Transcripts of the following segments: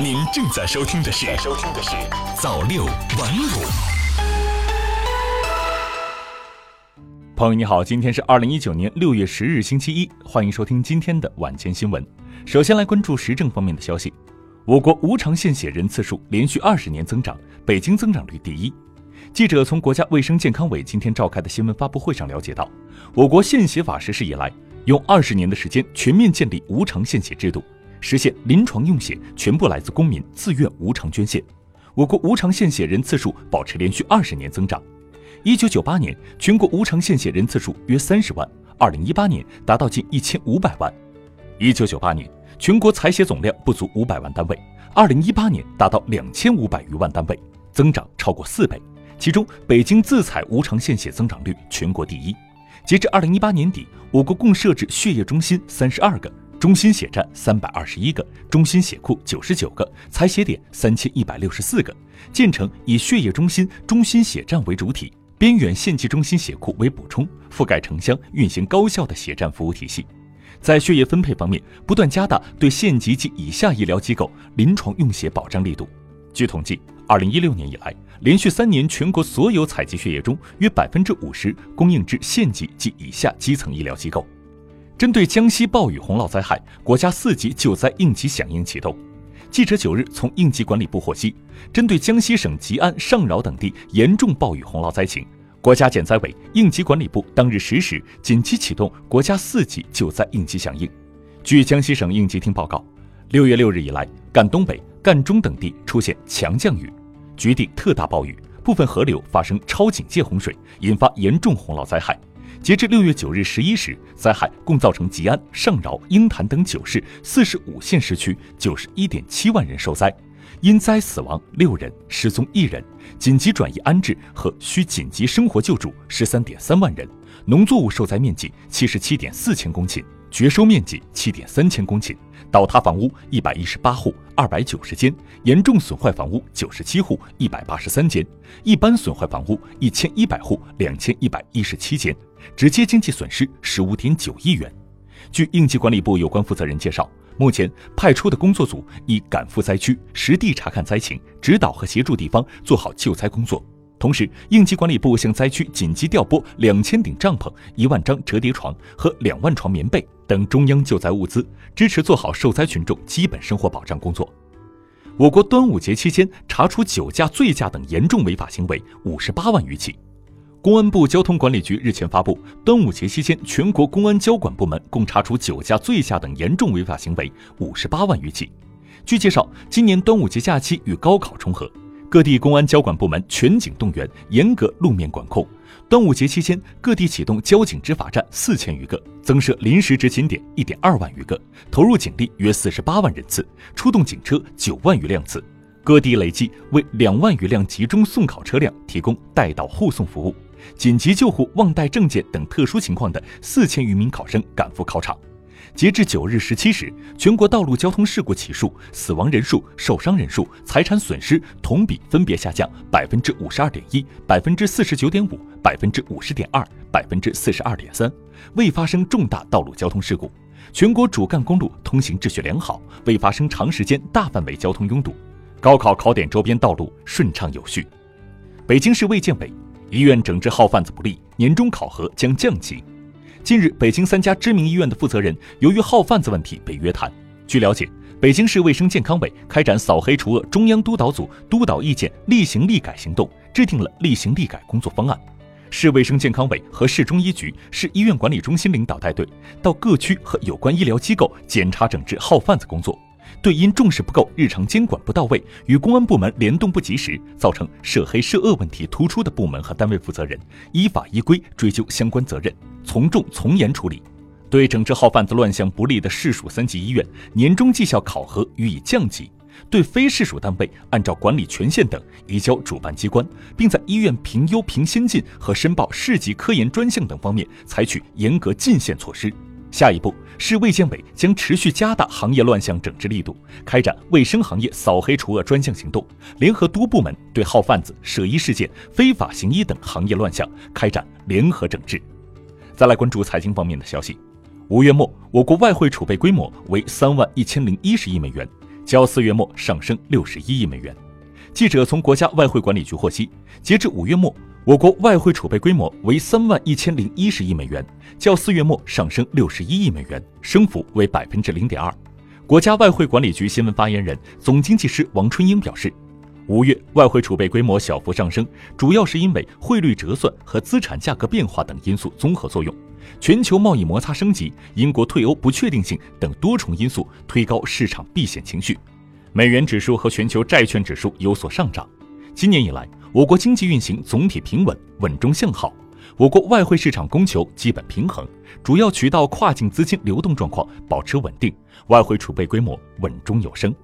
您正在收听的是《收听的是早六晚五》。朋友你好，今天是二零一九年六月十日星期一，欢迎收听今天的晚间新闻。首先来关注时政方面的消息，我国无偿献血人次数连续二十年增长，北京增长率第一。记者从国家卫生健康委今天召开的新闻发布会上了解到，我国献血法实施以来，用二十年的时间全面建立无偿献血制度。实现临床用血全部来自公民自愿无偿捐献，我国无偿献血人次数保持连续二十年增长。一九九八年，全国无偿献血人次数约三十万，二零一八年达到近一千五百万。一九九八年，全国采血总量不足五百万单位，二零一八年达到两千五百余万单位，增长超过四倍。其中，北京自采无偿献血增长率全国第一。截至二零一八年底，我国共设置血液中心三十二个。中心血站三百二十一个，中心血库九十九个，采血点三千一百六十四个，建成以血液中心、中心血站为主体，边远县级中心血库为补充，覆盖城乡，运行高效的血站服务体系。在血液分配方面，不断加大对县级及以下医疗机构临床用血保障力度。据统计，二零一六年以来，连续三年全国所有采集血液中，约百分之五十供应至县级及以下基层医疗机构。针对江西暴雨洪涝灾害，国家四级救灾应急响应启动。记者九日从应急管理部获悉，针对江西省吉安、上饶等地严重暴雨洪涝灾情，国家减灾委、应急管理部当日十时紧急启动国家四级救灾应急响应。据江西省应急厅报告，六月六日以来，赣东北、赣中等地出现强降雨，局地特大暴雨，部分河流发生超警戒洪水，引发严重洪涝灾害。截至六月九日十一时，灾害共造成吉安、上饶、鹰潭等九市四十五县市区九十一点七万人受灾，因灾死亡六人，失踪一人，紧急转移安置和需紧急生活救助十三点三万人，农作物受灾面积七十七点四千公顷，绝收面积七点三千公顷。倒塌房屋一百一十八户，二百九十间；严重损坏房屋九十七户，一百八十三间；一般损坏房屋一千一百户，两千一百一十七间；直接经济损失十五点九亿元。据应急管理部有关负责人介绍，目前派出的工作组已赶赴灾区，实地查看灾情，指导和协助地方做好救灾工作。同时，应急管理部向灾区紧急调拨两千顶帐篷、一万张折叠床和两万床棉被等中央救灾物资，支持做好受灾群众基本生活保障工作。我国端午节期间查处酒驾、醉驾等严重违法行为五十八万余起。公安部交通管理局日前发布，端午节期间全国公安交管部门共查处酒驾、醉驾等严重违法行为五十八万余起。据介绍，今年端午节假期与高考重合。各地公安交管部门全警动员，严格路面管控。端午节期间，各地启动交警执法站四千余个，增设临时执勤点一点二万余个，投入警力约四十八万人次，出动警车九万余辆次。各地累计为两万余辆集中送考车辆提供带导护送服务，紧急救护忘带证件等特殊情况的四千余名考生赶赴考场。截至九日十七时，全国道路交通事故起数、死亡人数、受伤人数、财产损失同比分别下降百分之五十二点一、百分之四十九点五、百分之五十点二、百分之四十二点三，未发生重大道路交通事故。全国主干公路通行秩序良好，未发生长时间大范围交通拥堵。高考考点周边道路顺畅有序。北京市卫健委：医院整治号贩子不力，年终考核将降级。近日，北京三家知名医院的负责人由于号贩子问题被约谈。据了解，北京市卫生健康委开展扫黑除恶中央督导组督导意见立行立改行动，制定了立行立改工作方案。市卫生健康委和市中医局、市医院管理中心领导带队到各区和有关医疗机构检查整治号贩子工作。对因重视不够、日常监管不到位、与公安部门联动不及时，造成涉黑涉恶问题突出的部门和单位负责人，依法依规追究相关责任，从重从严处理。对整治号贩子乱象不利的市属三级医院，年终绩效考核予以降级；对非市属单位，按照管理权限等移交主办机关，并在医院评优评先进和申报市级科研专项等方面采取严格进限措施。下一步，市卫健委将持续加大行业乱象整治力度，开展卫生行业扫黑除恶专项行动，联合多部门对号贩子、涉医事件、非法行医等行业乱象开展联合整治。再来关注财经方面的消息，五月末，我国外汇储备规模为三万一千零一十亿美元，较四月末上升六十一亿美元。记者从国家外汇管理局获悉，截至五月末，我国外汇储备规模为三万一千零一十亿美元，较四月末上升六十一亿美元，升幅为百分之零点二。国家外汇管理局新闻发言人、总经济师王春英表示，五月外汇储备规模小幅上升，主要是因为汇率折算和资产价格变化等因素综合作用。全球贸易摩擦升级、英国退欧不确定性等多重因素推高市场避险情绪，美元指数和全球债券指数有所上涨。今年以来，我国经济运行总体平稳、稳中向好，我国外汇市场供求基本平衡，主要渠道跨境资金流动状况保持稳定，外汇储备规模稳中有升。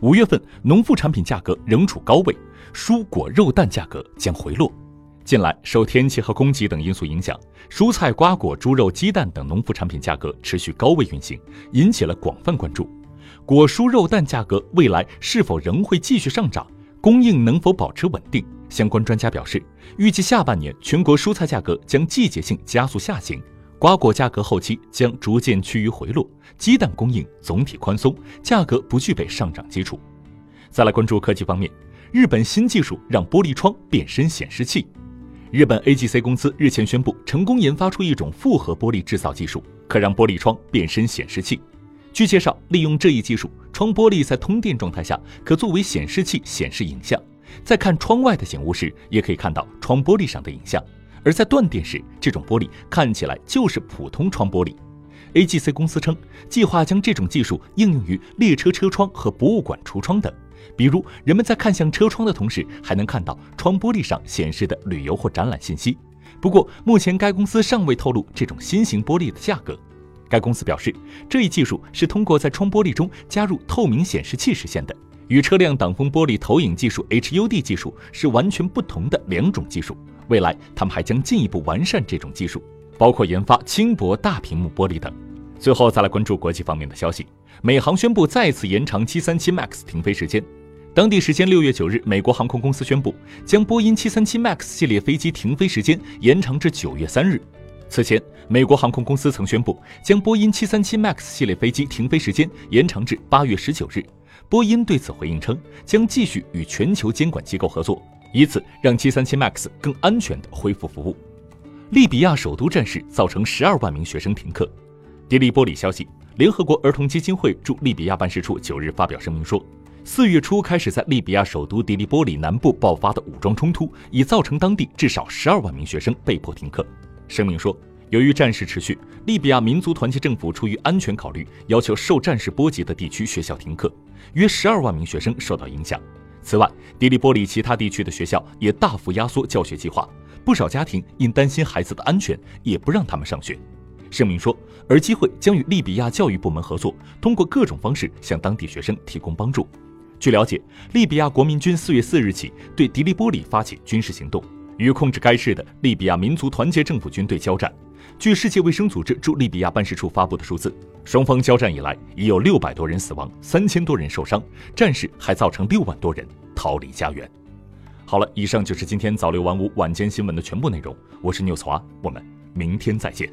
五月份农副产品价格仍处高位，蔬果肉蛋价格将回落。近来，受天气和供给等因素影响，蔬菜、瓜果、猪肉、鸡蛋等农副产品价格持续高位运行，引起了广泛关注。果蔬肉蛋价格未来是否仍会继续上涨？供应能否保持稳定？相关专家表示，预计下半年全国蔬菜价格将季节性加速下行，瓜果价格后期将逐渐趋于回落，鸡蛋供应总体宽松，价格不具备上涨基础。再来关注科技方面，日本新技术让玻璃窗变身显示器。日本 AGC 公司日前宣布，成功研发出一种复合玻璃制造技术，可让玻璃窗变身显示器。据介绍，利用这一技术，窗玻璃在通电状态下可作为显示器显示影像，在看窗外的景物时，也可以看到窗玻璃上的影像；而在断电时，这种玻璃看起来就是普通窗玻璃。AGC 公司称，计划将这种技术应用于列车车窗和博物馆橱窗等。比如，人们在看向车窗的同时，还能看到窗玻璃上显示的旅游或展览信息。不过，目前该公司尚未透露这种新型玻璃的价格。该公司表示，这一技术是通过在窗玻璃中加入透明显示器实现的，与车辆挡风玻璃投影技术 HUD 技术是完全不同的两种技术。未来，他们还将进一步完善这种技术，包括研发轻薄大屏幕玻璃等。最后，再来关注国际方面的消息。美航宣布再次延长737 MAX 停飞时间。当地时间六月九日，美国航空公司宣布将波音737 MAX 系列飞机停飞时间延长至九月三日。此前，美国航空公司曾宣布将波音737 MAX 系列飞机停飞时间延长至八月十九日。波音对此回应称，将继续与全球监管机构合作，以此让737 MAX 更安全地恢复服务。利比亚首都战事造成十二万名学生停课。迪利波里消息。联合国儿童基金会驻利比亚办事处九日发表声明说，四月初开始在利比亚首都迪利波里南部爆发的武装冲突，已造成当地至少十二万名学生被迫停课。声明说，由于战事持续，利比亚民族团结政府出于安全考虑，要求受战事波及的地区学校停课，约十二万名学生受到影响。此外，迪利波里其他地区的学校也大幅压缩教学计划，不少家庭因担心孩子的安全，也不让他们上学。声明说，而机会将与利比亚教育部门合作，通过各种方式向当地学生提供帮助。据了解，利比亚国民军四月四日起对迪利波里发起军事行动，与控制该市的利比亚民族团结政府军队交战。据世界卫生组织驻利比亚办事处发布的数字，双方交战以来已有六百多人死亡，三千多人受伤，战事还造成六万多人逃离家园。好了，以上就是今天早六晚五晚间新闻的全部内容。我是纽斯华，我们明天再见。